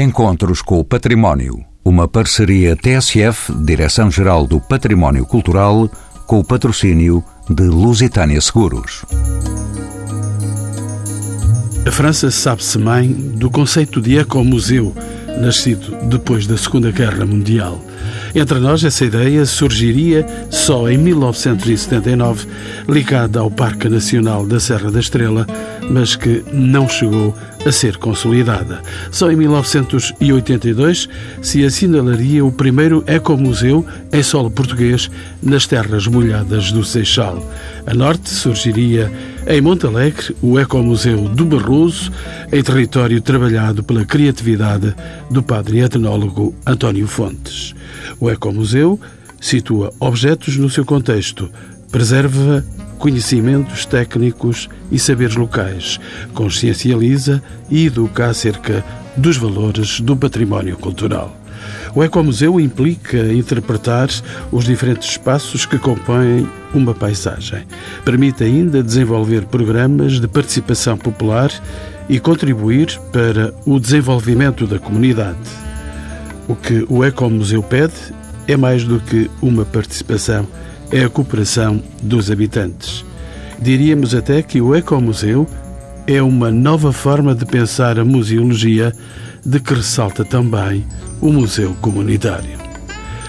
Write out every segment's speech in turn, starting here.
Encontros com o Património. Uma parceria TSF, Direção-Geral do Património Cultural, com o patrocínio de Lusitânia Seguros. A França sabe-se mãe do conceito de ecomuseu, nascido depois da Segunda Guerra Mundial. Entre nós, essa ideia surgiria só em 1979, ligada ao Parque Nacional da Serra da Estrela, mas que não chegou a ser consolidada. Só em 1982 se assinalaria o primeiro ecomuseu em solo português nas terras molhadas do Seixal. A norte surgiria em Monte Alegre o Ecomuseu do Barroso, em território trabalhado pela criatividade do padre etnólogo António Fontes. O Ecomuseu situa objetos no seu contexto, preserva conhecimentos técnicos e saberes locais, consciencializa e educa acerca dos valores do património cultural. O ecomuseu implica interpretar os diferentes espaços que compõem uma paisagem. Permite ainda desenvolver programas de participação popular e contribuir para o desenvolvimento da comunidade. O que o Ecomuseu pede é mais do que uma participação, é a cooperação dos habitantes. Diríamos até que o Ecomuseu é uma nova forma de pensar a museologia, de que ressalta também o Museu Comunitário.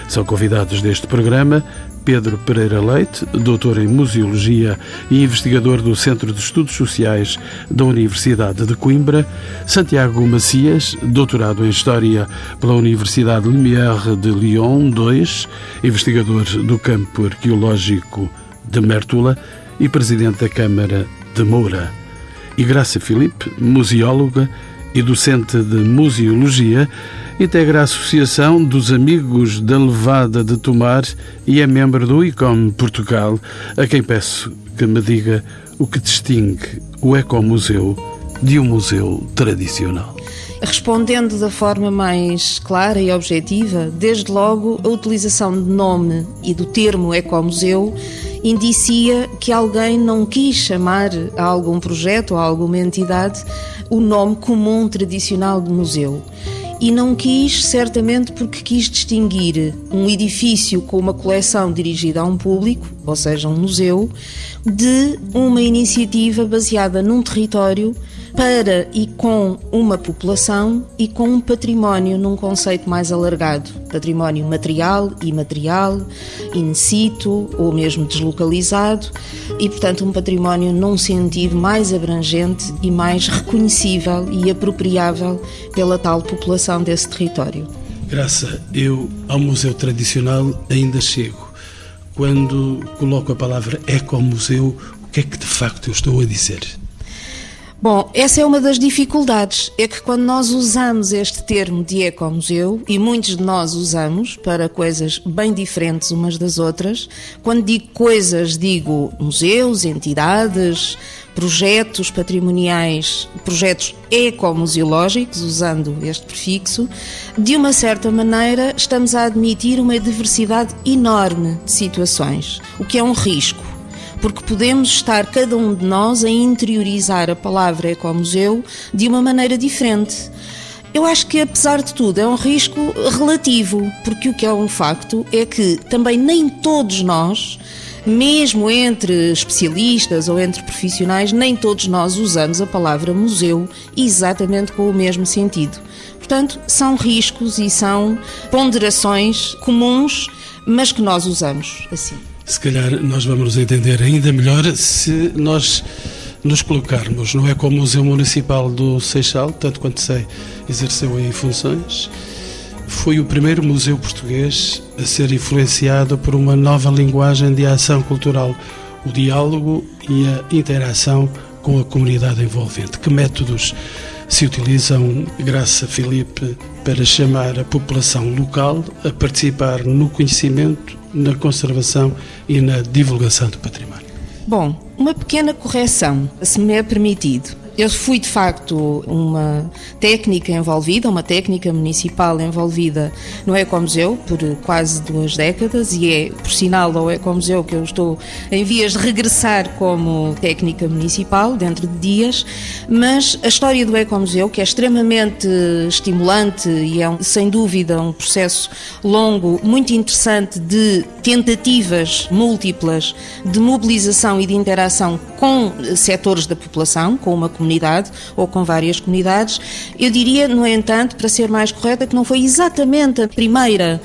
São convidados deste programa Pedro Pereira Leite, doutor em Museologia e investigador do Centro de Estudos Sociais da Universidade de Coimbra, Santiago Macias, doutorado em História pela Universidade Lumière de Lyon II, investigador do campo arqueológico de Mértola e presidente da Câmara de Moura, e Graça Filipe, museóloga e docente de Museologia, integra a Associação dos Amigos da Levada de Tomar e é membro do ICOM Portugal, a quem peço que me diga o que distingue o Ecomuseu de um museu tradicional. Respondendo da forma mais clara e objetiva, desde logo a utilização de nome e do termo ecomuseu indicia que alguém não quis chamar a algum projeto ou a alguma entidade o nome comum tradicional de museu e não quis, certamente porque quis distinguir um edifício com uma coleção dirigida a um público, ou seja, um museu, de uma iniciativa baseada num território para e com uma população e com um património num conceito mais alargado, património material, imaterial, in situ ou mesmo deslocalizado e, portanto, um património num sentido mais abrangente e mais reconhecível e apropriável pela tal população desse território. Graça, eu ao museu tradicional ainda chego. Quando coloco a palavra ecomuseu, o que é que de facto eu estou a dizer? Bom, essa é uma das dificuldades. É que quando nós usamos este termo de ecomuseu, e muitos de nós usamos para coisas bem diferentes umas das outras, quando digo coisas, digo museus, entidades, projetos patrimoniais, projetos ecomuseológicos, usando este prefixo, de uma certa maneira estamos a admitir uma diversidade enorme de situações, o que é um risco porque podemos estar cada um de nós a interiorizar a palavra ecomuseu de uma maneira diferente. Eu acho que, apesar de tudo, é um risco relativo, porque o que é um facto é que também nem todos nós, mesmo entre especialistas ou entre profissionais, nem todos nós usamos a palavra museu exatamente com o mesmo sentido. Portanto, são riscos e são ponderações comuns, mas que nós usamos assim. Se calhar nós vamos nos entender ainda melhor se nós nos colocarmos, não é como o Museu Municipal do Seixal, tanto quanto sei, exerceu aí funções. Foi o primeiro museu português a ser influenciado por uma nova linguagem de ação cultural, o diálogo e a interação com a comunidade envolvente. Que métodos se utilizam, graças a Filipe, para chamar a população local a participar no conhecimento, na conservação e na divulgação do património. Bom, uma pequena correção, se me é permitido. Eu fui de facto uma técnica envolvida, uma técnica municipal envolvida no Ecomuseu por quase duas décadas e é, por sinal, ao Ecomuseu que eu estou em vias de regressar como técnica municipal dentro de dias, mas a história do Ecomuseu, que é extremamente estimulante e é sem dúvida um processo longo, muito interessante de tentativas múltiplas de mobilização e de interação com setores da população, com uma comunidade ou com várias comunidades. Eu diria, no entanto, para ser mais correta, que não foi exatamente a primeira,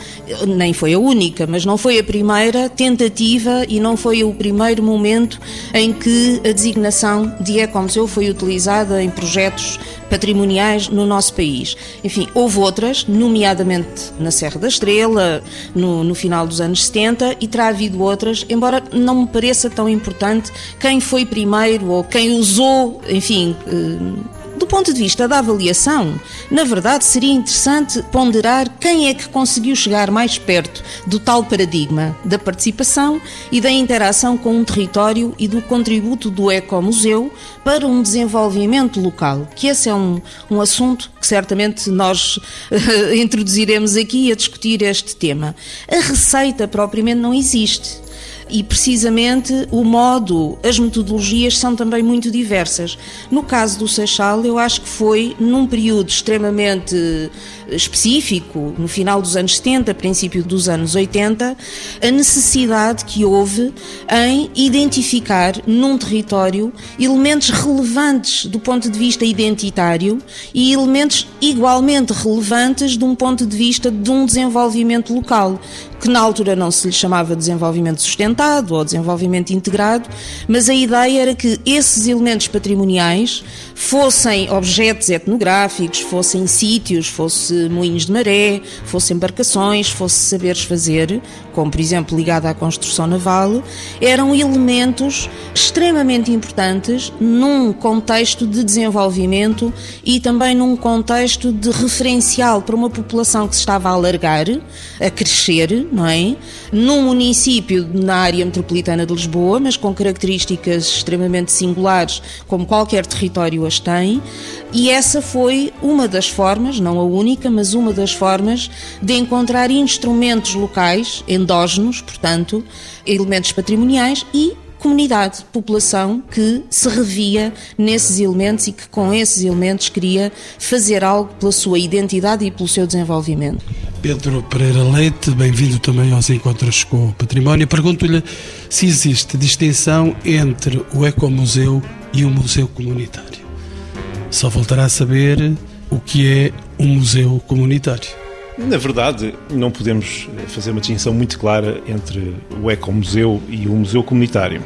nem foi a única, mas não foi a primeira tentativa e não foi o primeiro momento em que a designação de Ecomuseu foi utilizada em projetos patrimoniais no nosso país. Enfim, houve outras, nomeadamente na Serra da Estrela, no, no, final dos anos 70, e terá havido outras, embora não me pareça tão importante quem foi primeiro ou quem usou, enfim. Eh, do ponto de vista da avaliação, na verdade seria interessante ponderar quem é que conseguiu chegar mais perto do tal paradigma da participação e da interação com um território e do contributo do ecomuseu para um desenvolvimento local, que esse é um, um assunto que certamente nós uh, introduziremos aqui a discutir este tema. A receita propriamente não existe e precisamente o modo, as metodologias são também muito diversas. No caso do Seixal, eu acho que foi num período extremamente específico, no final dos anos 70, princípio dos anos 80, a necessidade que houve em identificar num território elementos relevantes do ponto de vista identitário e elementos igualmente relevantes de um ponto de vista de um desenvolvimento local, que na altura não se lhe chamava desenvolvimento sustentado ou desenvolvimento integrado, mas a ideia era que esses elementos patrimoniais fossem objetos etnográficos, fossem sítios, fosse moinhos de maré, fossem embarcações, fosse saberes fazer, como por exemplo ligado à construção naval, eram elementos extremamente importantes num contexto de desenvolvimento e também num contexto de referencial para uma população que se estava a alargar, a crescer, não é? Num município na área metropolitana de Lisboa, mas com características extremamente singulares, como qualquer território as tem, e essa foi uma das formas, não a única, mas uma das formas de encontrar instrumentos locais, endógenos, portanto, elementos patrimoniais e comunidade, população que se revia nesses elementos e que com esses elementos queria fazer algo pela sua identidade e pelo seu desenvolvimento. Pedro Pereira Leite, bem-vindo também aos Encontros com o Património. Pergunto-lhe se existe distinção entre o Ecomuseu e o Museu Comunitário. Só voltará a saber o que é um museu comunitário. Na verdade, não podemos fazer uma distinção muito clara entre o ecomuseu e o museu comunitário.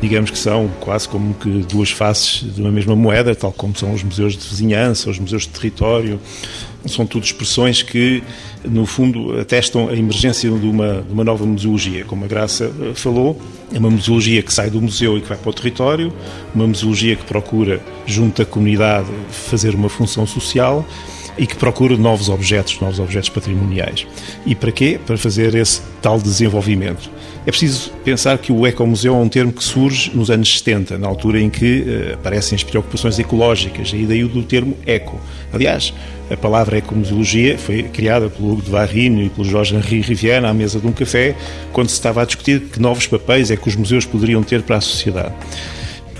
Digamos que são quase como que duas faces de uma mesma moeda, tal como são os museus de vizinhança, os museus de território. São tudo expressões que, no fundo, atestam a emergência de uma, de uma nova museologia. Como a Graça eh, falou, é uma museologia que sai do museu e que vai para o território, uma museologia que procura, junto à comunidade, fazer uma função social e que procura novos objetos, novos objetos patrimoniais. E para quê? Para fazer esse tal desenvolvimento. É preciso pensar que o ecomuseu é um termo que surge nos anos 70, na altura em que uh, aparecem as preocupações ecológicas, e daí o do termo eco. Aliás, a palavra ecomuseologia foi criada pelo Hugo de Varrino e pelo Jorge Henri Rivière à mesa de um café, quando se estava a discutir que novos papéis é que os museus poderiam ter para a sociedade.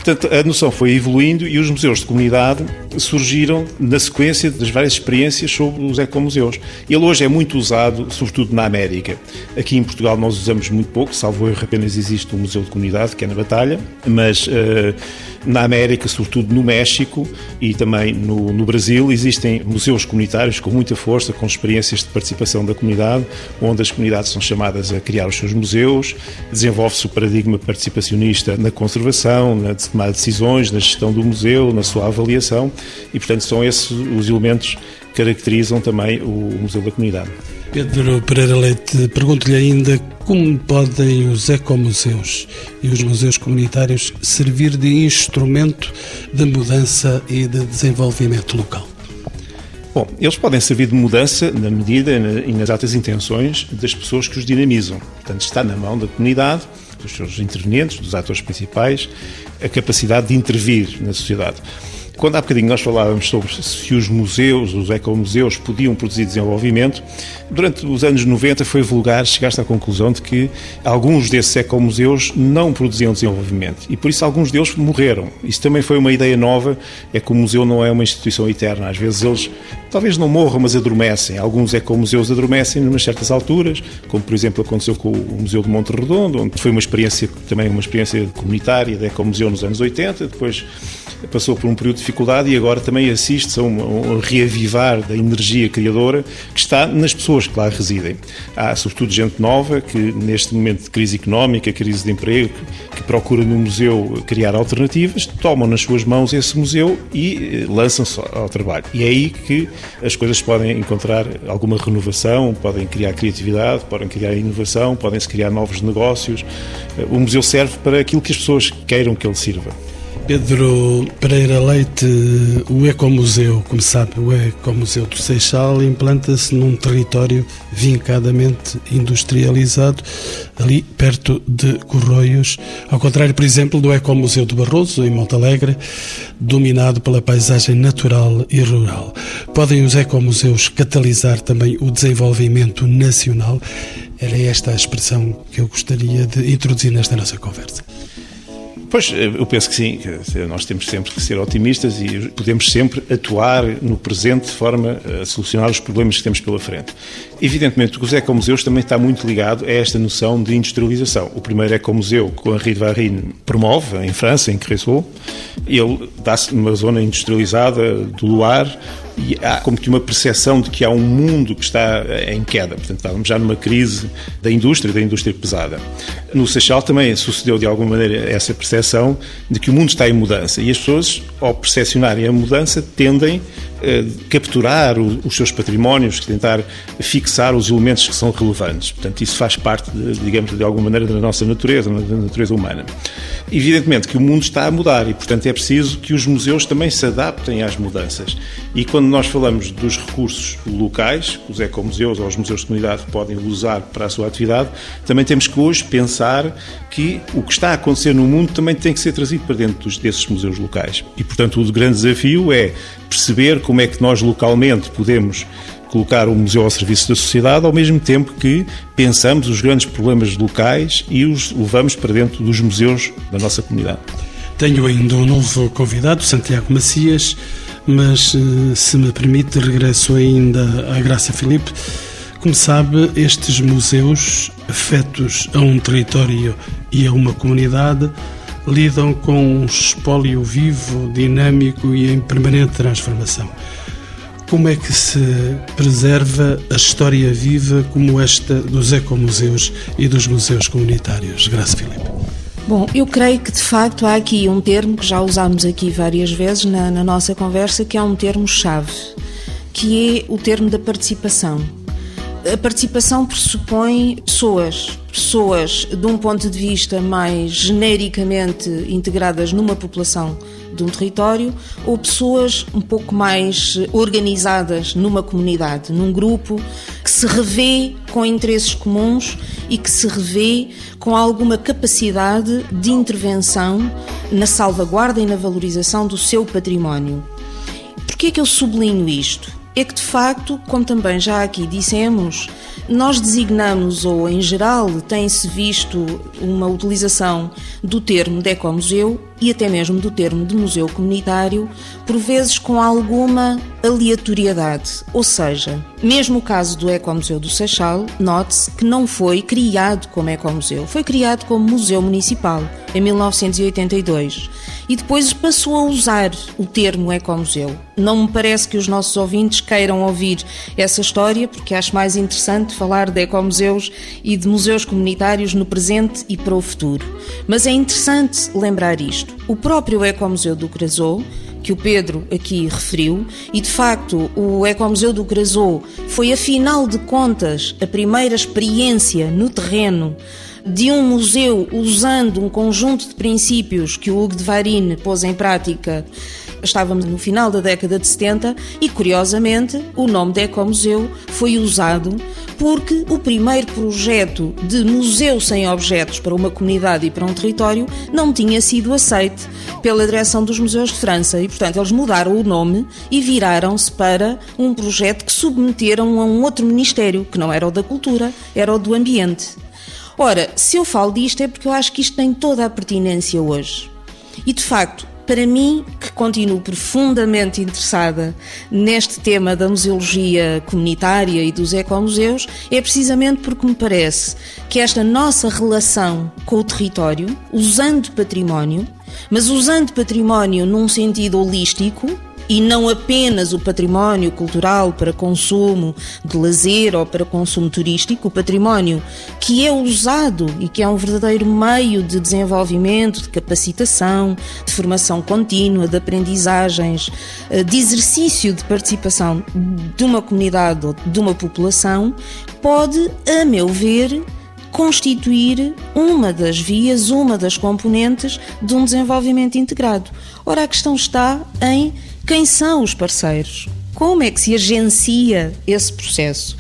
Portanto, a noção foi evoluindo e os museus de comunidade surgiram na sequência das várias experiências sobre os ecomuseus. Ele hoje é muito usado, sobretudo na América. Aqui em Portugal nós usamos muito pouco, salvo erro apenas existe um museu de comunidade, que é na Batalha, mas uh, na América, sobretudo no México e também no, no, Brasil, existem museus comunitários com muita força, com experiências de participação da comunidade, onde as comunidades são chamadas a criar os seus museus, desenvolve-se o paradigma participacionista na conservação, na tomada de decisões, na gestão do museu, na sua avaliação. E, portanto, são esses os elementos que caracterizam também o Museu da Comunidade. Pedro Pereira Leite, pergunto-lhe ainda como podem os ecomuseus e os museus comunitários servir de instrumento de mudança e de desenvolvimento local? Bom, eles podem servir de mudança na medida e nas altas intenções das pessoas que os dinamizam. Portanto, está na mão da comunidade, dos seus intervenientes, dos atores principais, a capacidade de intervir na sociedade. Quando há bocadinho nós falávamos sobre se os museus, os ecomuseus, podiam produzir desenvolvimento, durante os anos 90 foi vulgar chegar-se à conclusão de que alguns desses ecomuseus não produziam desenvolvimento e por isso alguns deles morreram. Isso também foi uma ideia nova, é que o museu não é uma instituição eterna. Às vezes eles talvez não morram, mas adormecem. Alguns ecomuseus adormecem em certas alturas, como por exemplo aconteceu com o Museu de Monte Redondo, onde foi uma experiência também uma experiência comunitária de ecomuseu nos anos 80, depois passou por um período de dificuldade e agora também assiste a um, um reavivar da energia criadora que está nas pessoas que lá residem. Há, sobretudo, gente nova que, neste momento de crise económica, crise de emprego, que procura no museu criar alternativas, tomam nas suas mãos esse museu e eh, lançam-se ao trabalho. E é aí que as coisas podem encontrar alguma renovação, podem criar criatividade, podem criar inovação, podem-se criar novos negócios. Eh, o museu serve para aquilo que as pessoas queiram que ele sirva. Pedro Pereira Leite, o Ecomuseu, como sabe, o Ecomuseu do Seixal implanta-se num território vincadamente industrializado, ali perto de Corroios, ao contrário, por exemplo, do Ecomuseu do Barroso, em Montalegre, dominado pela paisagem natural e rural. Podem os ecomuseus catalisar também o desenvolvimento nacional? Era esta a expressão que eu gostaria de introduzir nesta nossa conversa. Pois, eh, eu penso que sim. Nós temos sempre que ser otimistas e podemos sempre atuar no presente de forma a solucionar os problemas que temos pela frente. Evidentemente, o Ecomuseus também está muito ligado a esta noção de industrialização. O primeiro Ecomuseu que o Henri de Varine promove, em França, em Creusot, ele dá-se numa zona industrializada do Loire, e há como que uma percepção de que há um mundo que está em queda. Portanto, estávamos já numa crise da indústria, da indústria pesada. No Seixal também sucedeu de alguma maneira essa percepção de que o mundo está em mudança e as pessoas, ao percepcionarem a mudança, tendem capturar os seus patrimónios, tentar fixar os elementos que são relevantes. Portanto, isso faz parte, de, digamos, de alguma maneira da nossa natureza, da natureza humana. Evidentemente que o mundo está a mudar e, portanto, é preciso que os museus também se adaptem às mudanças. E quando nós falamos dos recursos locais, os ecomuseus ou os museus de comunidade podem usar para a sua atividade, também temos que hoje pensar que o que está a acontecer no mundo também tem que ser trazido para dentro desses museus locais. E, portanto, o grande desafio é perceber como é que nós localmente podemos colocar o museu ao serviço da sociedade, ao mesmo tempo que pensamos os grandes problemas locais e os levamos para dentro dos museus da nossa comunidade. Tenho ainda um novo convidado, Santiago Macias, mas eh, se me permite, regresso ainda à Graça Filipe. Como sabe, estes museus, afetos a um território e a uma comunidade, lidam com um espólio vivo, dinâmico e em permanente transformação. Como é que se preserva a história viva como esta dos ecomuseus e dos museus comunitários? Graça Filipe. Bom, eu creio que de facto há aqui um termo que já usámos aqui várias vezes na, na nossa conversa, que é um termo-chave, que é o termo da participação. A participação pressupõe pessoas, pessoas de um ponto de vista mais genericamente integradas numa população de um território ou pessoas um pouco mais organizadas numa comunidade, num grupo que se revê com interesses comuns e que se revê com alguma capacidade de intervenção na salvaguarda e na valorização do seu património. Por que é que eu sublinho isto? É que de facto, como também já aqui dissemos, nós designamos, ou em geral tem-se visto uma utilização do termo de ecomuseu e até mesmo do termo de museu comunitário, por vezes com alguma aleatoriedade. Ou seja, mesmo o caso do Ecomuseu do Seixal, note-se que não foi criado como ecomuseu, foi criado como museu municipal em 1982 e depois passou a usar o termo ecomuseu. Não me parece que os nossos ouvintes queiram ouvir essa história, porque acho mais interessante falar de ecomuseus e de museus comunitários no presente e para o futuro. Mas é interessante lembrar isto. O próprio Ecomuseu do Crasou que o Pedro aqui referiu, e de facto o Ecomuseu do Crasou foi, afinal de contas, a primeira experiência no terreno de um museu usando um conjunto de princípios que o Hugo de Varine pôs em prática. Estávamos no final da década de 70 e, curiosamente, o nome de Ecomuseu foi usado porque o primeiro projeto de museu sem objetos para uma comunidade e para um território não tinha sido aceito pela direção dos museus de França e, portanto, eles mudaram o nome e viraram-se para um projeto que submeteram a um outro ministério, que não era o da cultura, era o do ambiente. Ora, se eu falo disto é porque eu acho que isto tem toda a pertinência hoje. E de facto, para mim, que continuo profundamente interessada neste tema da museologia comunitária e dos ecomuseus, é precisamente porque me parece que esta nossa relação com o território, usando património, mas usando património num sentido holístico, e não apenas o património cultural para consumo de lazer ou para consumo turístico, o património que é usado e que é um verdadeiro meio de desenvolvimento, de capacitação, de formação contínua, de aprendizagens, eh, de exercício de participação de uma comunidade ou de uma população, pode, a meu ver, constituir uma das vias, uma das componentes de um desenvolvimento integrado. Ora, a questão está em quem são os parceiros? Como é que se agencia esse processo?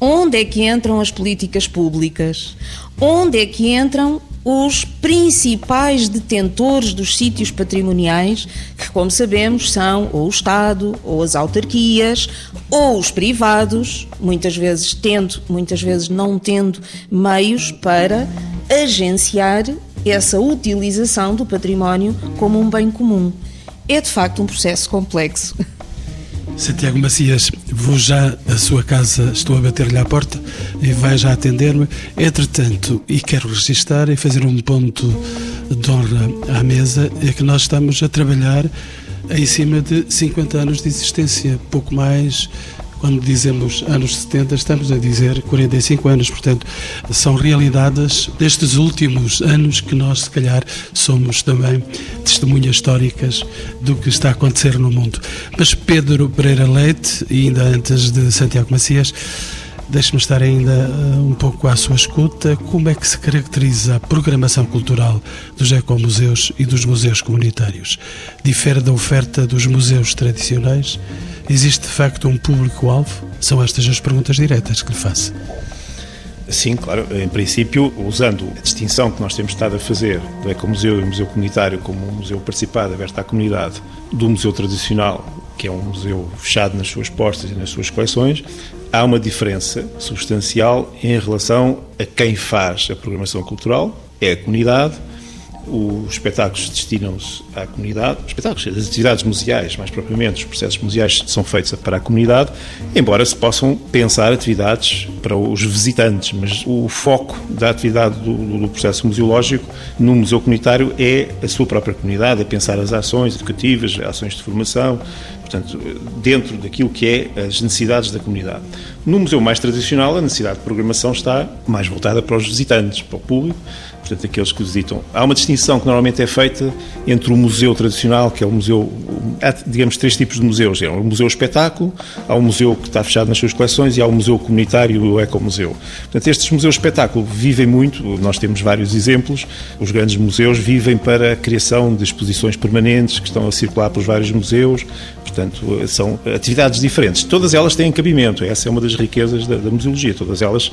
Onde é que entram as políticas públicas? Onde é que entram os principais detentores dos sítios patrimoniais, que, como sabemos, são ou o Estado, ou as autarquias, ou os privados, muitas vezes tendo, muitas vezes não tendo meios para agenciar essa utilização do património como um bem comum é de facto um processo complexo. Santiago Macias, vou já à sua casa, estou a bater-lhe à porta e vai já atender-me. Entretanto, e quero registar e fazer um ponto de honra à mesa, é que nós estamos a trabalhar em cima de 50 anos de existência, pouco mais quando dizemos anos 70, estamos a dizer 45 anos, portanto, são realidades destes últimos anos que nós, se calhar, somos também testemunhas históricas do que está a acontecer no mundo. Mas Pedro Pereira Leite, ainda antes de Santiago Macias, Deixe-me estar ainda uh, um pouco à sua escuta. Como é que se caracteriza a programação cultural dos ecomuseus e dos museus comunitários? Difere da oferta dos museus tradicionais? Existe de facto um público-alvo? São estas as perguntas diretas que lhe faço. Sim, claro. Em princípio, usando a distinção que nós temos estado a fazer do Ecomuseu e Museu Comunitário como um museu participado, aberto à comunidade, do museu tradicional, que é um museu fechado nas suas portas e nas suas coleções, há uma diferença substancial em relação a quem faz a programação cultural, é a comunidade, os espetáculos destinam-se à comunidade, os espetáculos, as atividades museais, mais propriamente, os processos museais são feitos para a comunidade, embora se possam pensar atividades para os visitantes, mas o foco da atividade do, do processo museológico no museu comunitário é a sua própria comunidade, é pensar as ações educativas, ações de formação, portanto, dentro daquilo que é as necessidades da comunidade. No museu mais tradicional, a necessidade de programação está mais voltada para os visitantes, para o público, portanto, aqueles que visitam. Há uma distinção que normalmente é feita entre o museu tradicional, que é o museu. Há, digamos, três tipos de museus: é o museu espetáculo, há um museu que está fechado nas suas coleções e há o museu comunitário o ecomuseu. Portanto, estes museus espetáculo vivem muito, nós temos vários exemplos. Os grandes museus vivem para a criação de exposições permanentes que estão a circular pelos vários museus, portanto, são atividades diferentes. Todas elas têm cabimento, essa é uma das riquezas da, da museologia, todas elas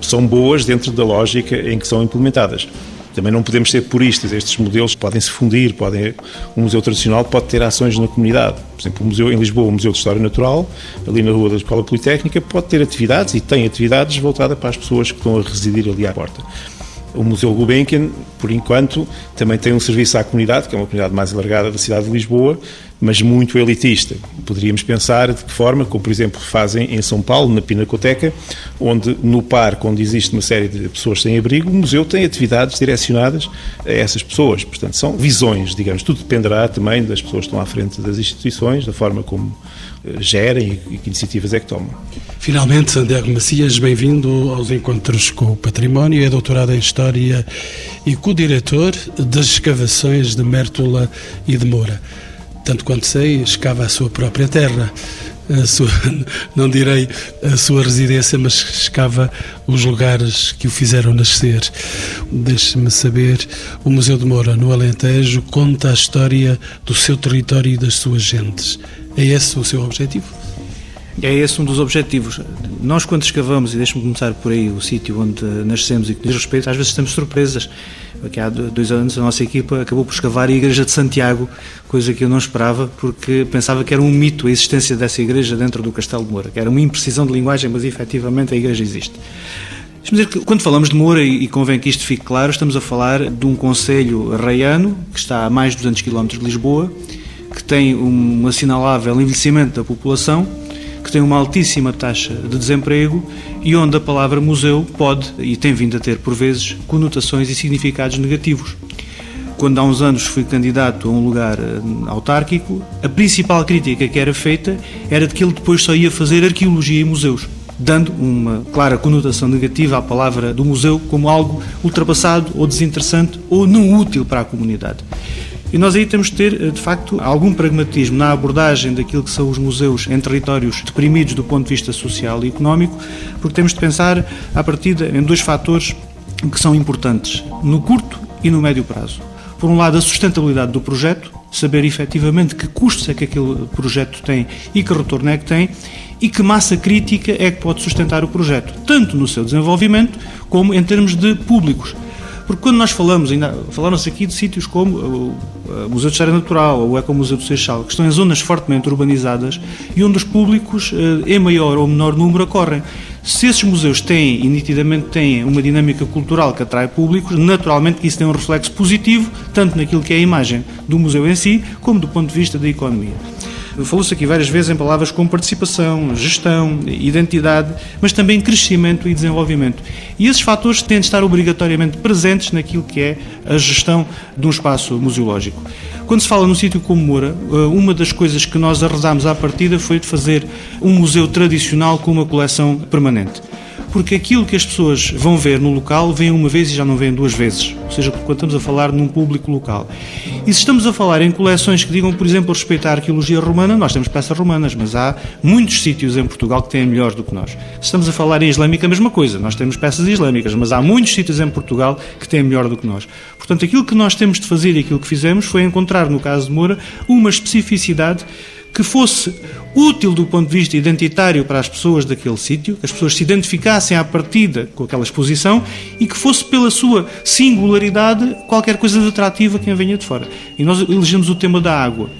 são boas dentro da lógica em que são implementadas. Também não podemos ser puristas, estes modelos podem se fundir, podem, um museu tradicional pode ter ações na comunidade. Por exemplo, o museu em Lisboa, o Museu de História Natural, ali na rua da Escola Politécnica, pode ter atividades e tem atividades voltadas para as pessoas que estão a residir ali à porta. O Museu Gulbenkian, por enquanto, também tem um serviço à comunidade, que é uma comunidade mais alargada da cidade de Lisboa, mas muito elitista. Poderíamos pensar de que forma, como por exemplo fazem em São Paulo, na Pinacoteca, onde no parque, onde existe uma série de pessoas sem abrigo, o museu tem atividades direcionadas a essas pessoas. Portanto, são visões, digamos. Tudo dependerá também das pessoas que estão à frente das instituições, da forma como eh, gerem e que iniciativas é que tomam. Finalmente, Santiago Macias, bem-vindo aos Encontros com o Património. É doutorado em História e co-diretor das escavações de Mértola e de Moura tanto quanto sei, escava a sua própria terra. Sua, não direi a sua residência, mas escava os lugares que o fizeram nascer. Deixe-me saber, o Museu de Moura, no Alentejo, conta a história do seu território e das suas gentes. É esse o seu objetivo? É esse um dos objetivos. Nós, quando escavamos, e deixe-me começar por aí, o sítio onde nascemos e que diz respeito, às vezes temos surpresas. Aqui há dois anos a nossa equipa acabou por escavar a Igreja de Santiago, coisa que eu não esperava, porque pensava que era um mito a existência dessa igreja dentro do Castelo de Moura, que era uma imprecisão de linguagem, mas efetivamente a igreja existe. Dizer que quando falamos de Moura, e convém que isto fique claro, estamos a falar de um conselho arraiano, que está a mais de 200 km de Lisboa, que tem um assinalável envelhecimento da população, que tem uma altíssima taxa de desemprego e onde a palavra museu pode, e tem vindo a ter por vezes, conotações e significados negativos. Quando há uns anos fui candidato a um lugar eh, autárquico, a principal crítica que era feita era de que ele depois só ia fazer arqueologia e museus dando uma clara conotação negativa à palavra do museu como algo ultrapassado ou desinteressante ou não útil para a comunidade. E nós aí temos de ter, eh, de facto, algum pragmatismo na abordagem daquilo que são os museus em territórios deprimidos do ponto de vista social e económico, porque temos de pensar, à partida, em dois fatores que são importantes, no curto e no médio prazo. Por um lado, a sustentabilidade do projeto, saber efetivamente que custos é que aquele projeto tem e que retorno é que tem, e que massa crítica é que pode sustentar o projeto, tanto no seu desenvolvimento como em termos de públicos. Porque quando nós falamos, ainda falamos aqui de sítios como o Museu de História Natural ou o Ecomuseu do Seixal, que estão em zonas fortemente urbanizadas e onde os públicos, eh, em maior ou menor número, ocorrem. Se esses museus têm, e nitidamente têm, uma dinâmica cultural que atrai públicos, naturalmente que isso tem um reflexo positivo, tanto naquilo que é a imagem do museu em si, como do ponto de vista da economia. Falou-se aqui várias vezes em palavras como participação, gestão, identidade, mas também crescimento e desenvolvimento. E esses fatores têm de estar obrigatoriamente presentes naquilo que é a gestão de um espaço museológico. Quando se fala num sítio como Moura, eh, uma das coisas que nós arredámos à partida foi de fazer um museu tradicional com uma coleção permanente porque aquilo que as pessoas vão ver no local vêm uma vez e já não vêm duas vezes. Ou seja, quando estamos a falar num público local. E se estamos a falar em coleções que digam, por exemplo, respeito à arqueologia romana, nós temos peças romanas, mas há muitos sítios em Portugal que têm melhores do que nós. Se estamos a falar em islâmica, a mesma coisa. Nós temos peças islâmicas, mas há muitos sítios em Portugal que têm melhor do que nós. Portanto, aquilo que nós temos de fazer e aquilo que fizemos foi encontrar, no caso de Moura, uma especificidade que fosse útil do ponto de vista identitário para as pessoas daquele sítio, que as pessoas se identificassem à partida com aquela exposição e que fosse pela sua singularidade qualquer coisa de atrativa a quem venha de fora. E nós elegemos o tema da água.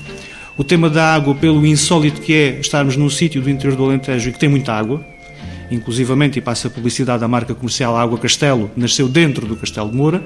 O tema da água, pelo insólito que é estarmos num sítio do interior do Alentejo e que tem muita água, inclusivamente, e passa a publicidade da marca comercial Água Castelo, nasceu dentro do Castelo de Moura,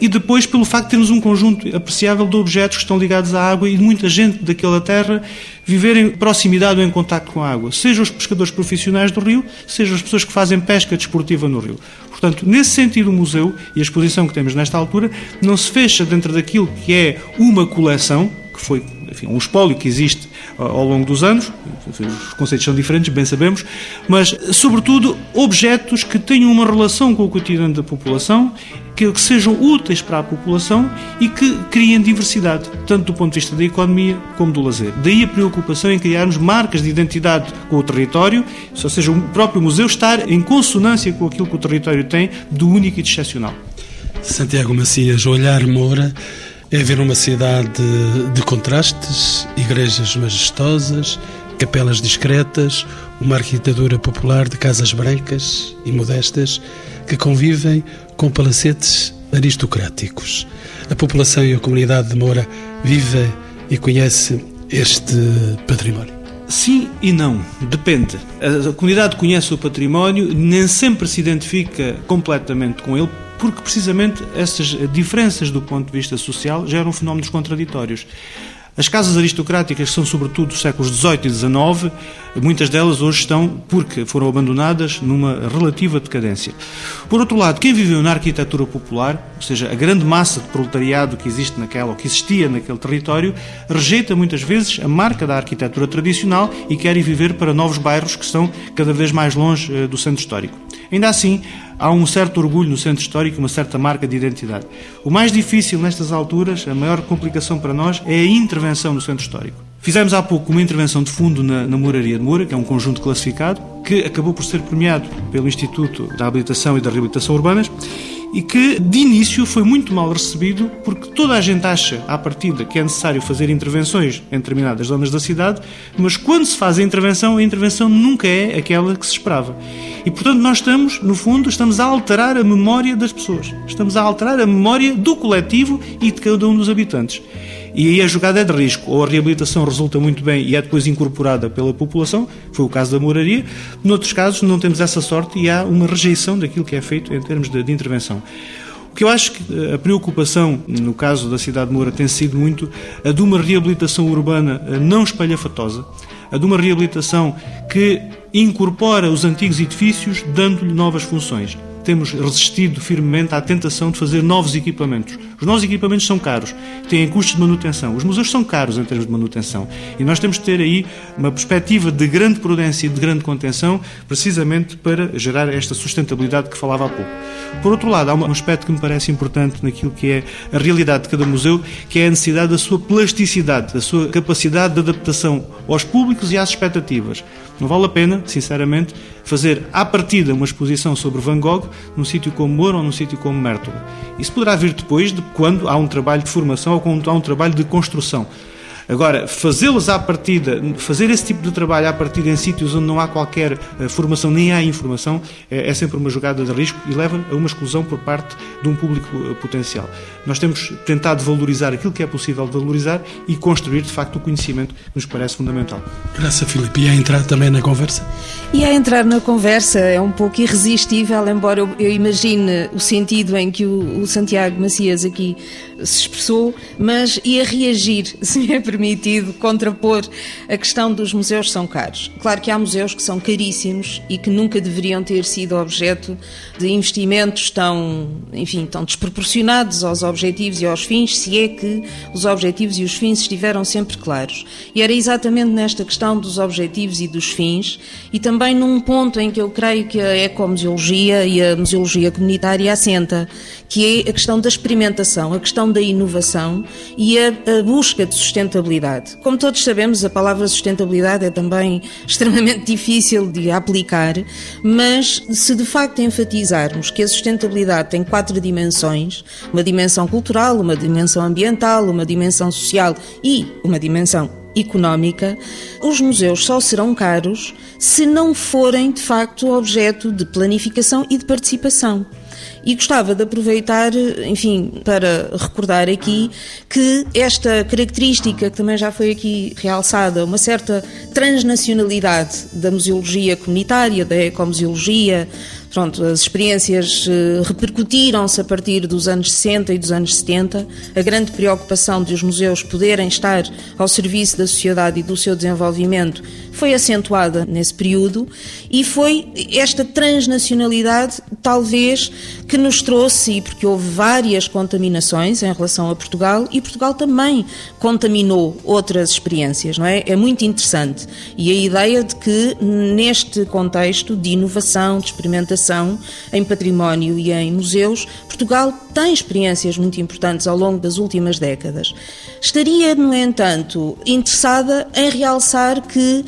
e depois pelo facto de termos um conjunto apreciável de objetos que estão ligados à água e muita gente daquela terra viver em proximidade ou em contato com a água, seja os pescadores profissionais do rio, seja as pessoas que fazem pesca desportiva no rio. Portanto, nesse sentido, o museu e a exposição que temos nesta altura não se fecha dentro daquilo que é uma coleção, que foi enfim, um espólio que existe ao longo dos anos, os conceitos são diferentes, bem sabemos, mas, sobretudo, objetos que tenham uma relação com o cotidiano da população, que, que sejam úteis para a população e que criem diversidade, tanto do ponto de vista da economia como do lazer. Daí a preocupação em criarmos marcas de identidade com o território, ou seja, o próprio museu estar em consonância com aquilo que o território tem do único e de excepcional. Santiago Macias, olhar Moura é ver uma cidade de contrastes, igrejas majestosas, capelas discretas, uma arquitetura popular de casas brancas e modestas que convivem com palacetes aristocráticos. A população e a comunidade de Moura vive e conhece este património. Sim e não, depende. A comunidade conhece o património, nem sempre se identifica completamente com ele, porque precisamente essas diferenças do ponto de vista social geram fenómenos contraditórios. As casas aristocráticas são sobretudo dos séculos XVIII e XIX, muitas delas hoje estão, porque foram abandonadas, numa relativa decadência. Por outro lado, quem viveu na arquitetura popular, ou seja, a grande massa de proletariado que existe naquela, ou que existia naquele território, rejeita muitas vezes a marca da arquitetura tradicional e quer ir viver para novos bairros que estão cada vez mais longe eh, do centro histórico. Ainda assim, há um certo orgulho no centro histórico, uma certa marca de identidade. O mais difícil nestas alturas, a maior complicação para nós, é a intervenção no centro histórico. Fizemos há pouco uma intervenção de fundo na, na de Moura, que é um conjunto classificado, que acabou por ser premiado pelo Instituto da Habilitação e da Reabilitação Urbanas, e que de início foi muito mal recebido porque toda a gente acha à partida que é necessário fazer intervenções em determinadas zonas da cidade, mas quando se faz a intervenção, a intervenção nunca é aquela que se esperava. E portanto nós estamos, no fundo, estamos a alterar a memória das pessoas. Estamos a alterar a memória do coletivo e de cada um dos habitantes. E aí a jogada é de risco. Ou a reabilitação resulta muito bem e é depois incorporada pela população, foi o caso da moraria. Noutros casos não temos essa sorte e há uma rejeição daquilo que é feito em termos de, de intervenção. O que eu acho que eh, a preocupação, no caso da cidade de Moura, tem sido muito a de uma reabilitação urbana eh, não espalhafatosa, a de uma reabilitação que incorpora os antigos edifícios, dando-lhe novas funções temos resistido firmemente à tentação de fazer novos equipamentos. Os novos equipamentos são caros, têm custos de manutenção. Os museus são caros em termos de manutenção. E nós temos de ter aí uma perspectiva de grande prudência e de grande contenção, precisamente para gerar esta sustentabilidade que falava há pouco. Por outro lado, há um aspecto que me parece importante naquilo que é a realidade de cada museu, que é a necessidade da sua plasticidade, da sua capacidade de adaptação aos públicos e às expectativas. Não vale a pena, sinceramente, fazer à partida uma exposição sobre Van Gogh num sítio como Moura ou num sítio como Mértola. Isso poderá vir depois de quando há um trabalho de formação ou quando há um trabalho de construção. Agora, fazê-los à partida, fazer esse tipo de trabalho à partida em sítios onde não há qualquer uh, formação, nem há informação, é, é, sempre uma jogada de risco e leva a uma exclusão por parte de um público uh, potencial. Nós temos tentado valorizar aquilo que é possível valorizar e construir, de facto, o conhecimento que nos parece fundamental. Graças, Filipe. E a entrar também na conversa? E a entrar na conversa é um pouco irresistível, embora eu, eu imagine o sentido em que o, o Santiago Macias aqui se expressou, mas ia reagir, se me é permitido, contrapor a questão dos museus são caros. Claro que há museus que são caríssimos e que nunca deveriam ter sido objeto de investimentos tão, enfim, tão desproporcionados aos objetivos e aos fins, se é que os objetivos e os fins estiveram sempre claros. E era exatamente nesta questão dos objetivos e dos fins, e também num ponto em que eu creio que a ecomuseologia e a museologia comunitária assenta, que é a questão da experimentação, a questão da inovação e a, a, busca de sustentabilidade. Como todos sabemos, a palavra sustentabilidade é também extremamente difícil de aplicar, mas se de facto enfatizarmos que a sustentabilidade tem quatro dimensões, uma dimensão cultural, uma dimensão ambiental, uma dimensão social e uma dimensão económica, os museus só serão caros se não forem de facto objeto de planificação e de participação. E gostava de aproveitar, enfim, para recordar aqui que esta característica que também já foi aqui realçada, uma certa transnacionalidade da museologia comunitária, da ecomuseologia, Pronto, as experiências uh, repercutiram-se a partir dos anos 60 e dos anos 70. A grande preocupação de os museus poderem estar ao serviço da sociedade e do seu desenvolvimento foi acentuada nesse período e foi esta transnacionalidade, talvez, que nos trouxe, e porque houve várias contaminações em relação a Portugal, e Portugal também contaminou outras experiências, não é? É muito interessante. E a ideia de que, neste contexto de inovação, de experimentação em património e em museus, Portugal tem experiências muito importantes ao longo das últimas décadas. Estaria, no entanto, interessada em realçar que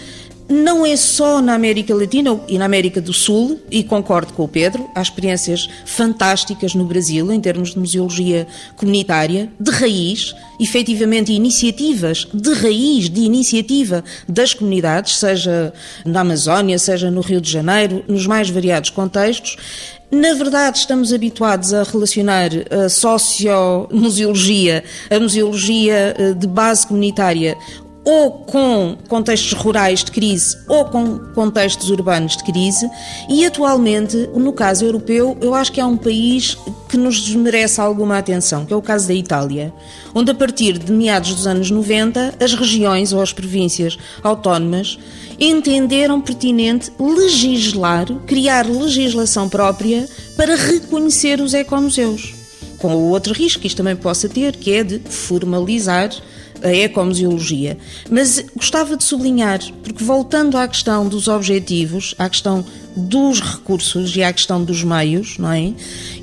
não é só na América Latina e na América do Sul, e concordo com o Pedro, há experiências fantásticas no Brasil em termos de museologia comunitária, de raiz, efetivamente iniciativas de raiz, de iniciativa das comunidades, seja na Amazónia, seja no Rio de Janeiro, nos mais variados contextos, na verdade, estamos habituados a relacionar a sociomuseologia, a museologia eh, de base comunitária, ou com contextos rurais de crise ou com contextos urbanos de crise e atualmente, no caso europeu, eu acho que há um país que nos merece alguma atenção, que é o caso da Itália, onde a partir de meados dos anos 90 as regiões ou as províncias autónomas entenderam pertinente legislar, criar legislação própria para reconhecer os ecomuseus. Com o outro risco que isto também possa ter, que é de formalizar a ecomuseologia. Mas gostava de sublinhar, porque voltando à questão dos objetivos, à questão dos recursos e à questão dos meios, não é?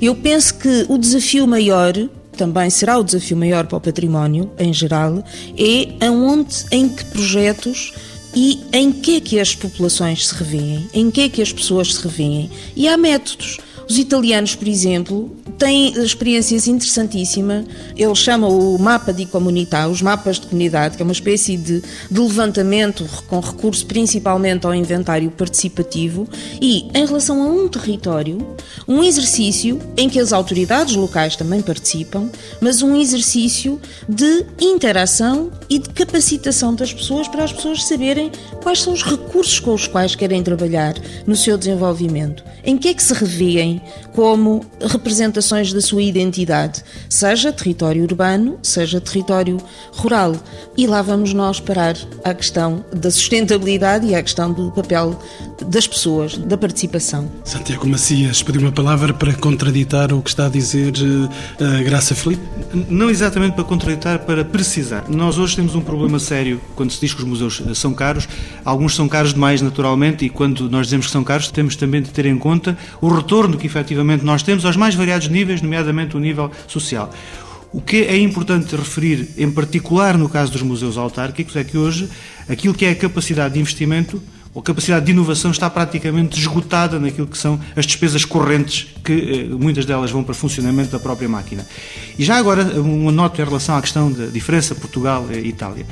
Eu penso que o desafio maior também será o desafio maior para o património em geral, é aonde, em que projetos e em que é que as populações se revêem, em que é que as pessoas se revêem. E há métodos. Os italianos, por exemplo, têm experiências interessantíssimas. Eles chamam o mapa de comunità, os mapas de comunidade, que é uma espécie de, de levantamento com recurso principalmente ao inventário participativo e, em relação a um território, um exercício em que as autoridades locais também participam, mas um exercício de interação e de capacitação das pessoas para as pessoas saberem quais são os recursos com os quais querem trabalhar no seu desenvolvimento, em que é que se revêem como representações da sua identidade, seja território urbano, seja território rural. E lá vamos nós parar à questão da sustentabilidade e à questão do papel das pessoas, da participação. Santiago Macias pediu uma palavra para contraditar o que está a dizer a eh, Graça Felipe? Não exatamente para contraditar, para precisar. Nós hoje temos um problema sério quando se diz que os museus eh, são caros. Alguns são caros demais, naturalmente, e quando nós dizemos que são caros, temos também de ter em conta o retorno que efetivamente nós temos aos mais variados níveis, nomeadamente o nível social. O que é importante referir, em particular no caso dos museus autárquicos, é que hoje aquilo que é a capacidade de investimento a capacidade de inovação está praticamente esgotada naquilo que são as despesas correntes, que eh, muitas delas vão para funcionamento da própria máquina. E já agora, uma nota em relação à questão da diferença Portugal e Itália.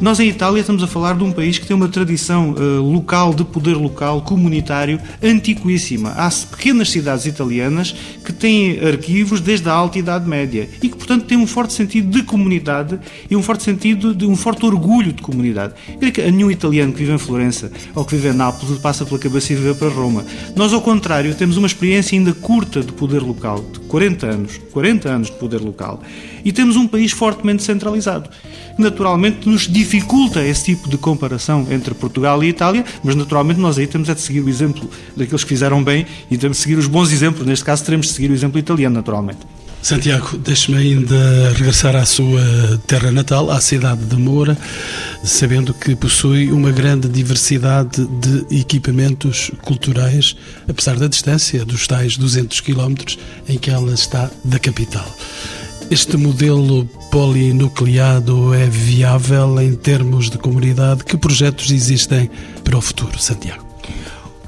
Nós em Itália estamos a falar de um país que tem uma tradição uh, local, de poder local, comunitário, antiquíssima. Há pequenas cidades italianas que têm arquivos desde a Alta Idade Média e que, portanto, têm um forte sentido de comunidade e um forte sentido de um forte orgulho de comunidade. Eu que nenhum italiano que vive em Florença ou que vive em Nápoles passa pela cabeça e vive para Roma. Nós, ao contrário, temos uma experiência ainda curta de poder local, de 40 anos, 40 anos de poder local, e temos um país fortemente centralizado naturalmente nos dificulta esse tipo de comparação entre Portugal e Itália, mas naturalmente nós aí temos é de seguir o exemplo daqueles que fizeram bem e temos de seguir os bons exemplos. Neste caso, teremos de seguir o exemplo italiano, naturalmente. Santiago, deixe-me ainda regressar à sua terra natal, à cidade de Moura, sabendo que possui uma grande diversidade de equipamentos culturais, apesar da distância dos tais 200 quilómetros em que ela está da capital. Este modelo polinucleado é viável em termos de comunidade? Que projetos existem para o futuro, Santiago?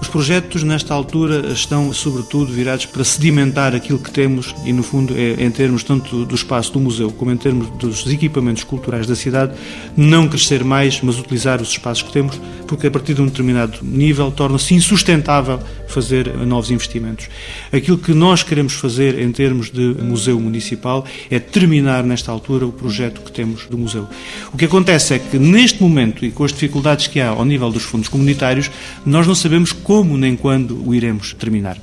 Os projetos, nesta altura, estão sobretudo virados para sedimentar aquilo que temos e, no fundo, é, em termos tanto do espaço do museu como em termos dos equipamentos culturais da cidade, não crescer mais, mas utilizar os espaços que temos, porque a partir de um determinado nível torna-se insustentável fazer novos investimentos. Aquilo que nós queremos fazer em termos de museu municipal é terminar, nesta altura, o projeto que temos do museu. O que acontece é que, neste momento, e com as dificuldades que há ao nível dos fundos comunitários, nós não sabemos como nem quando o iremos terminar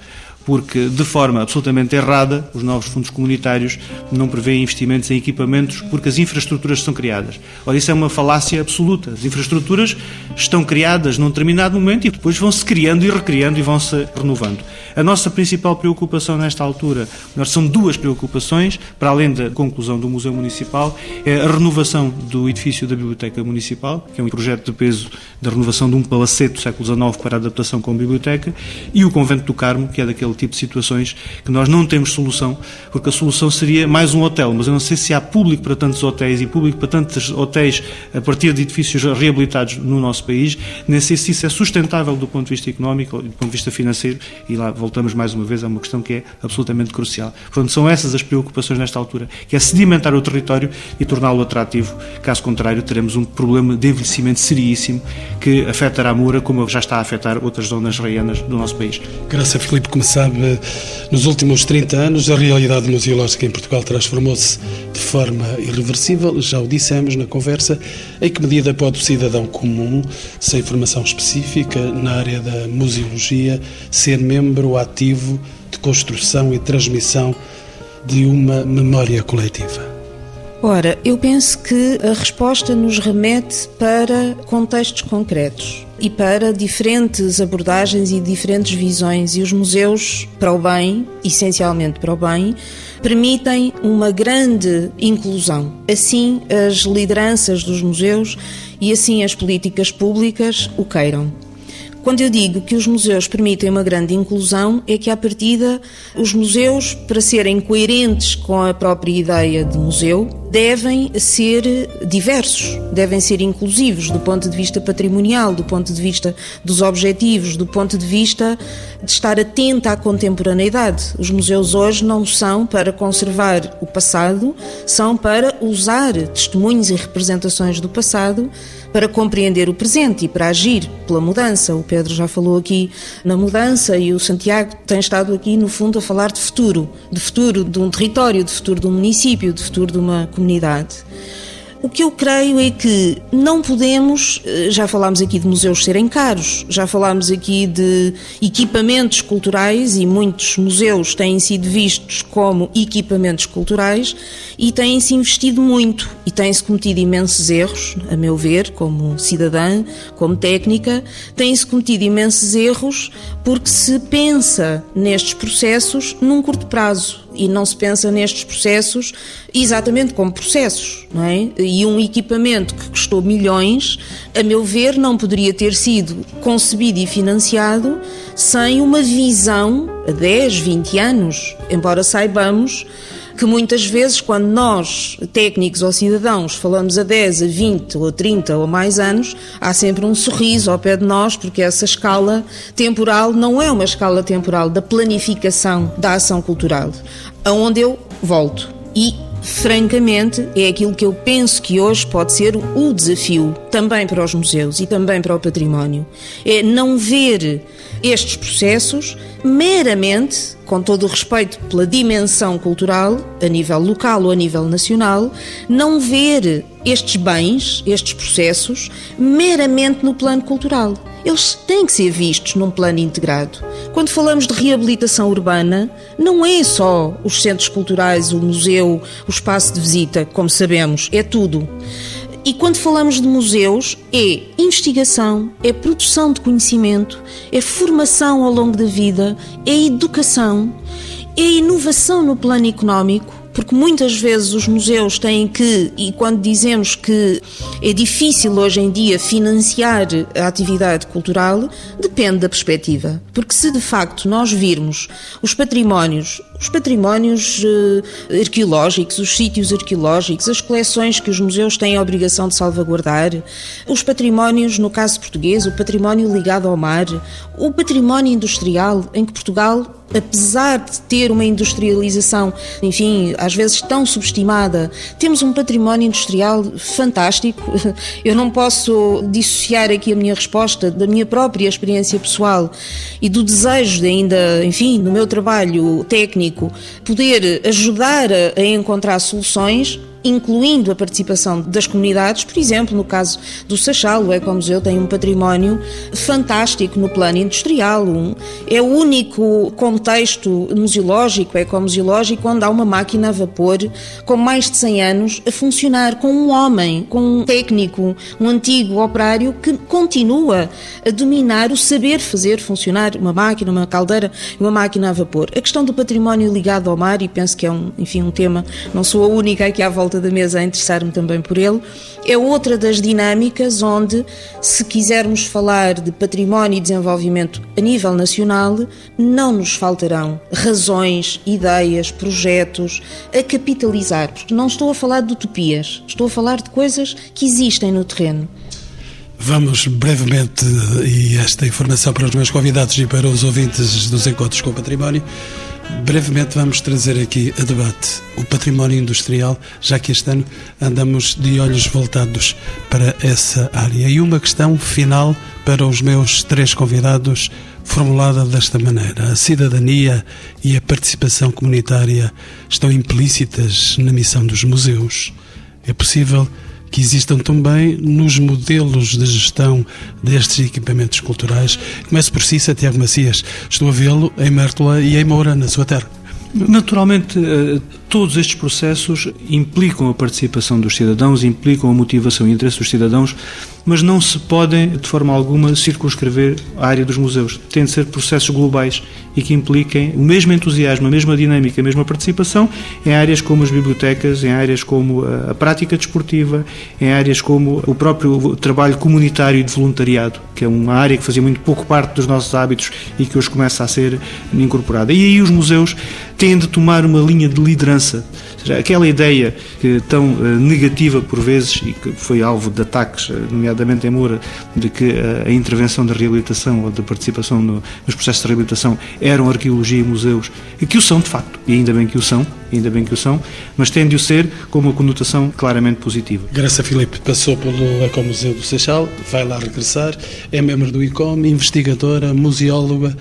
porque, de forma absolutamente errada, os novos fundos comunitários não prevêem investimentos em equipamentos porque as infraestruturas são criadas. Ora, isso é uma falácia absoluta. As infraestruturas estão criadas num determinado momento e depois vão-se criando e recriando e vão-se renovando. A nossa principal preocupação nesta altura, são duas preocupações, para além da conclusão do Museu Municipal, é a renovação do edifício da Biblioteca Municipal, que é um projeto de peso da renovação de um palacete do século XIX para adaptação como biblioteca, e o Convento do Carmo, que é daquele tipo de situações que nós não temos solução, porque a solução seria mais um hotel, mas eu não sei se há público para tantos hotéis e público para tantos hotéis a partir de edifícios reabilitados no nosso país, nem sei se isso é sustentável do ponto de vista económico do ponto de vista financeiro, e lá voltamos mais uma vez a uma questão que é absolutamente crucial. Portanto, são essas as preocupações nesta altura, que é sedimentar o território e torná-lo atrativo, caso contrário teremos um problema de envelhecimento seríssimo que afetará a Moura como já está a afetar outras zonas reianas do nosso país. Graças, Filipe, como sabe, nos últimos 30 anos a realidade museológica em Portugal transformou-se de forma irreversível, já o dissemos na conversa, em que medida pode o cidadão comum, sem formação específica na área da museologia, ser membro ativo de construção e transmissão de uma memória coletiva? Ora, eu penso que a resposta nos remete para contextos concretos e para diferentes abordagens e diferentes visões. E os museus, para o bem, essencialmente para o bem, permitem uma grande inclusão. Assim, as lideranças dos museus e assim as políticas públicas o queiram. Quando eu digo que os museus permitem uma grande inclusão, é que, à partida, os museus, para serem coerentes com a própria ideia de museu, devem ser diversos, devem ser inclusivos do ponto de vista patrimonial, do ponto de vista dos objetivos, do ponto de vista de estar atenta à contemporaneidade. Os museus hoje não são para conservar o passado, são para usar testemunhos e representações do passado para compreender o presente e para agir pela mudança. O Pedro já falou aqui na mudança e o Santiago tem estado aqui, no fundo, a falar de futuro, de futuro de um território, de futuro de um município, de futuro de uma comunidade. O que eu creio é que não podemos, eh, já falámos aqui de museus serem caros, já falámos aqui de equipamentos culturais e muitos museus têm sido vistos como equipamentos culturais e têm-se investido muito e têm-se cometido imensos erros, a meu ver, como cidadã, como técnica, têm-se cometido imensos erros porque se pensa nestes processos num curto prazo e não se pensa nestes processos exatamente como processos, não é? E um equipamento que custou milhões, a meu ver, não poderia ter sido concebido e financiado sem uma visão a 10, 20 anos, embora saibamos que muitas vezes, quando nós, técnicos ou cidadãos, falamos a 10, a 20 ou 30 ou mais anos, há sempre um sorriso ao pé de nós, porque essa escala temporal não é uma escala temporal da planificação da ação cultural. Aonde eu volto. E francamente, é aquilo que eu penso que hoje pode ser o desafio também para os museus e também para o património. É não ver estes processos meramente com todo o respeito pela dimensão cultural, a nível local ou a nível nacional, não ver estes bens, estes processos, meramente no plano cultural. Eles têm que ser vistos num plano integrado. Quando falamos de reabilitação urbana, não é só os centros culturais, o museu, o espaço de visita, como sabemos, é tudo. E quando falamos de museus, é investigação, é produção de conhecimento, é formação ao longo da vida, é educação, é inovação no plano económico, porque muitas vezes os museus têm que, e quando dizemos que é difícil hoje em dia financiar a atividade cultural, depende da perspectiva. Porque se de facto nós virmos os patrimónios, os patrimónios eh, arqueológicos, os sítios arqueológicos, as coleções que os museus têm a obrigação de salvaguardar, os patrimónios, no caso português, o património ligado ao mar, o património industrial, em que Portugal apesar de ter uma industrialização, enfim, às vezes tão subestimada, temos um património industrial fantástico. Eu não posso dissociar aqui a minha resposta da minha própria experiência pessoal e do desejo de ainda, enfim, no meu trabalho técnico, poder ajudar a, encontrar soluções incluindo a participação das comunidades, por exemplo, no caso do Sachal, o Ecomuseu tem um património fantástico no plano industrial, é o único contexto museológico, ecomuseológico, onde há uma máquina a vapor com mais de 100 anos a funcionar com um homem, com um técnico, um antigo operário que continua a dominar o saber fazer funcionar uma máquina, uma caldeira, uma máquina a vapor. A questão do património ligado ao mar, e penso que é um, enfim, um tema, não sou a única aqui à volta volta da mesa a interessar-me também por ele, é outra das dinâmicas onde, se quisermos falar de património e desenvolvimento a nível nacional, não nos faltarão razões, ideias, projetos a capitalizar, porque não estou a falar de utopias, estou a falar de coisas que existem no terreno. Vamos brevemente, e esta informação para os meus convidados e para os ouvintes dos Encontros com o Património, brevemente vamos trazer aqui a debate o património industrial, já que este ano andamos de olhos voltados para essa área. E uma questão final para os meus três convidados, formulada desta maneira: a cidadania e a participação comunitária estão implícitas na missão dos museus. É possível que existam também nos modelos de gestão destes equipamentos culturais. Começo por si, Santiago Macias. Estou a vê-lo em Mértola e em Moura, na sua terra. Naturalmente, eh, todos estes processos implicam a participação dos cidadãos, implicam a motivação e interesse dos cidadãos, mas não se podem, de forma alguma, circunscrever a área dos museus. Têm de ser processos globais e que impliquem o mesmo entusiasmo, a mesma dinâmica, a mesma participação em áreas como as bibliotecas, em áreas como a prática desportiva, em áreas como o próprio trabalho comunitário e de voluntariado, que é uma área que fazia muito pouco parte dos nossos hábitos e que hoje começa a ser incorporada. E aí os museus têm de tomar uma linha de liderança Aquela ideia que tão uh, negativa por vezes e que foi alvo de ataques, nomeadamente em Moura, de que uh, a intervenção da reabilitação ou da participação no, nos processos de reabilitação eram arqueologia e museus, e que o são de facto, e ainda bem que o são, ainda bem que o são, mas tende o ser com uma conotação claramente positiva. Graça Filipe passou pelo Ecomuseu do Seixal, vai lá regressar, é membro do ICOM, investigadora, museóloga,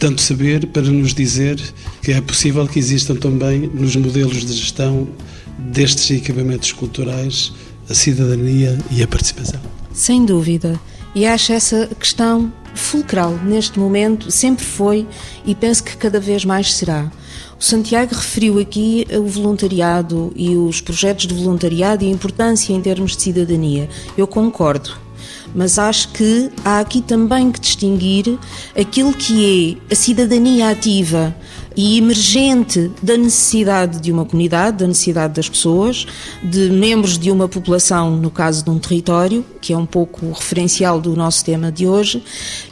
tanto saber para nos dizer que é possível que existam também nos modelos de gestão destes equipamentos culturais a cidadania e a participação. Sem dúvida. E acho essa questão fulcral neste momento, sempre foi e penso que cada vez mais será. O Santiago referiu aqui o voluntariado e os projetos de voluntariado e a importância em termos de cidadania. Eu concordo mas acho que há aqui também que distinguir aquilo que é a cidadania ativa e emergente da necessidade de uma comunidade, da necessidade das pessoas, de membros de uma população, no caso de um território, que é um pouco o referencial do nosso tema de hoje,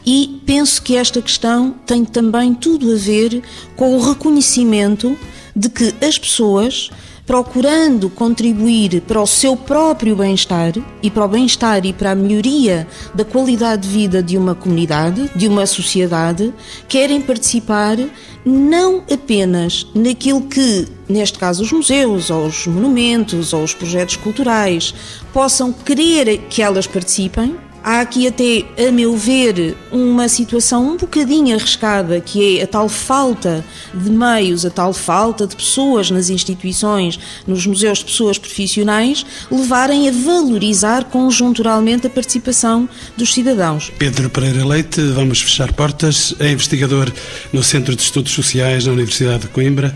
e penso que esta questão tem também tudo a ver com o reconhecimento de que as pessoas procurando contribuir para o seu próprio bem-estar e para o bem-estar e para a melhoria da qualidade de vida de uma comunidade, de uma sociedade, querem participar não apenas naquilo que, neste caso, os museus, ou os monumentos, ou os projetos culturais possam querer que elas participem, Há aqui até, a meu ver, uma situação um bocadinho arriscada, que é a tal falta de meios, a tal falta de pessoas nas instituições, nos museus de pessoas profissionais, levarem a valorizar conjunturalmente a participação dos cidadãos. Pedro Pereira Leite, vamos fechar portas, é investigador no Centro de Estudos Sociais da Universidade de Coimbra.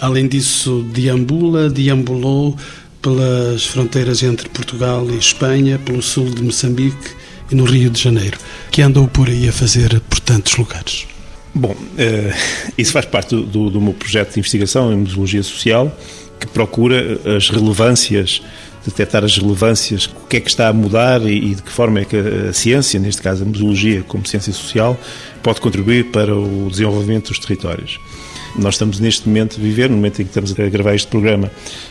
Além disso, deambula, deambulou pelas fronteiras entre Portugal e Espanha, pelo sul de Moçambique e no Rio de Janeiro, que andou por aí a fazer por tantos lugares? Bom, uh, isso faz parte do, do, meu projeto de investigação em museologia social, que procura as relevâncias, detectar as relevâncias, o que é que está a mudar e, de que forma é que a, ciência, neste caso a museologia como ciência social, pode contribuir para o desenvolvimento dos territórios. Nós estamos neste momento a viver, no momento em que estamos a gravar este programa,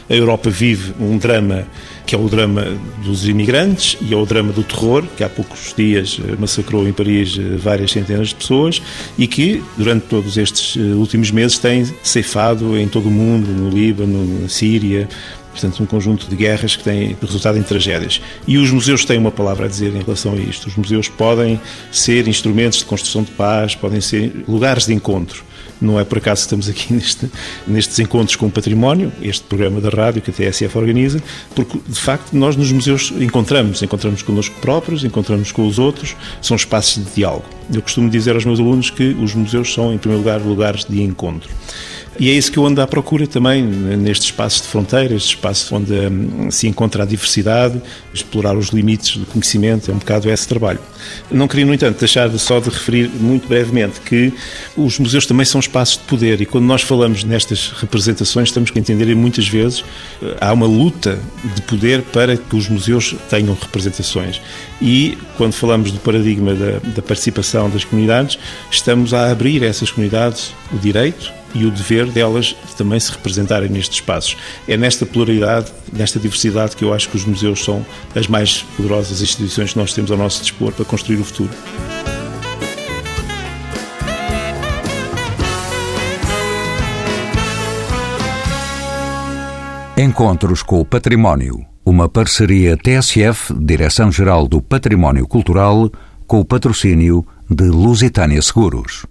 a Europa vive um drama que é o drama dos imigrantes e é o drama do terror, que há poucos dias eh, massacrou em Paris eh, várias centenas de pessoas e que, durante todos estes eh, últimos meses, tem ceifado em todo o mundo, no Líbano, na Síria, Portanto, um conjunto de guerras que têm resultado em tragédias. E os museus têm uma palavra a dizer em relação a isto. Os museus podem ser instrumentos de construção de paz, podem ser lugares de encontro. Não é por acaso que estamos aqui neste, nestes encontros com o património, este programa da rádio que a TSF organiza, porque de facto nós nos museus encontramos, encontramos connosco próprios, encontramos com os outros, são espaços de diálogo. Eu costumo dizer aos meus alunos que os museus são, em primeiro lugar, lugares de encontro. E é isso que eu ando à procura também, neste espaço de fronteira, este espaço onde hum, se encontra a diversidade, explorar os limites do conhecimento, é um bocado esse trabalho. Não queria, no entanto, deixar de só de referir muito brevemente que os museus também são espaços de poder e quando nós falamos nestas representações temos que entender que muitas vezes há uma luta de poder para que os museus tenham representações. E quando falamos do paradigma da, da participação das comunidades, estamos a abrir a essas comunidades o direito e o dever delas de também se representarem nestes espaços. É nesta pluralidade, nesta diversidade que eu acho que os museus são as mais poderosas instituições que nós temos ao nosso dispor para construir o futuro. Encontros com o Património. Uma parceria TSF, Direção-Geral do Património Cultural, com o patrocínio de Lusitânia Seguros.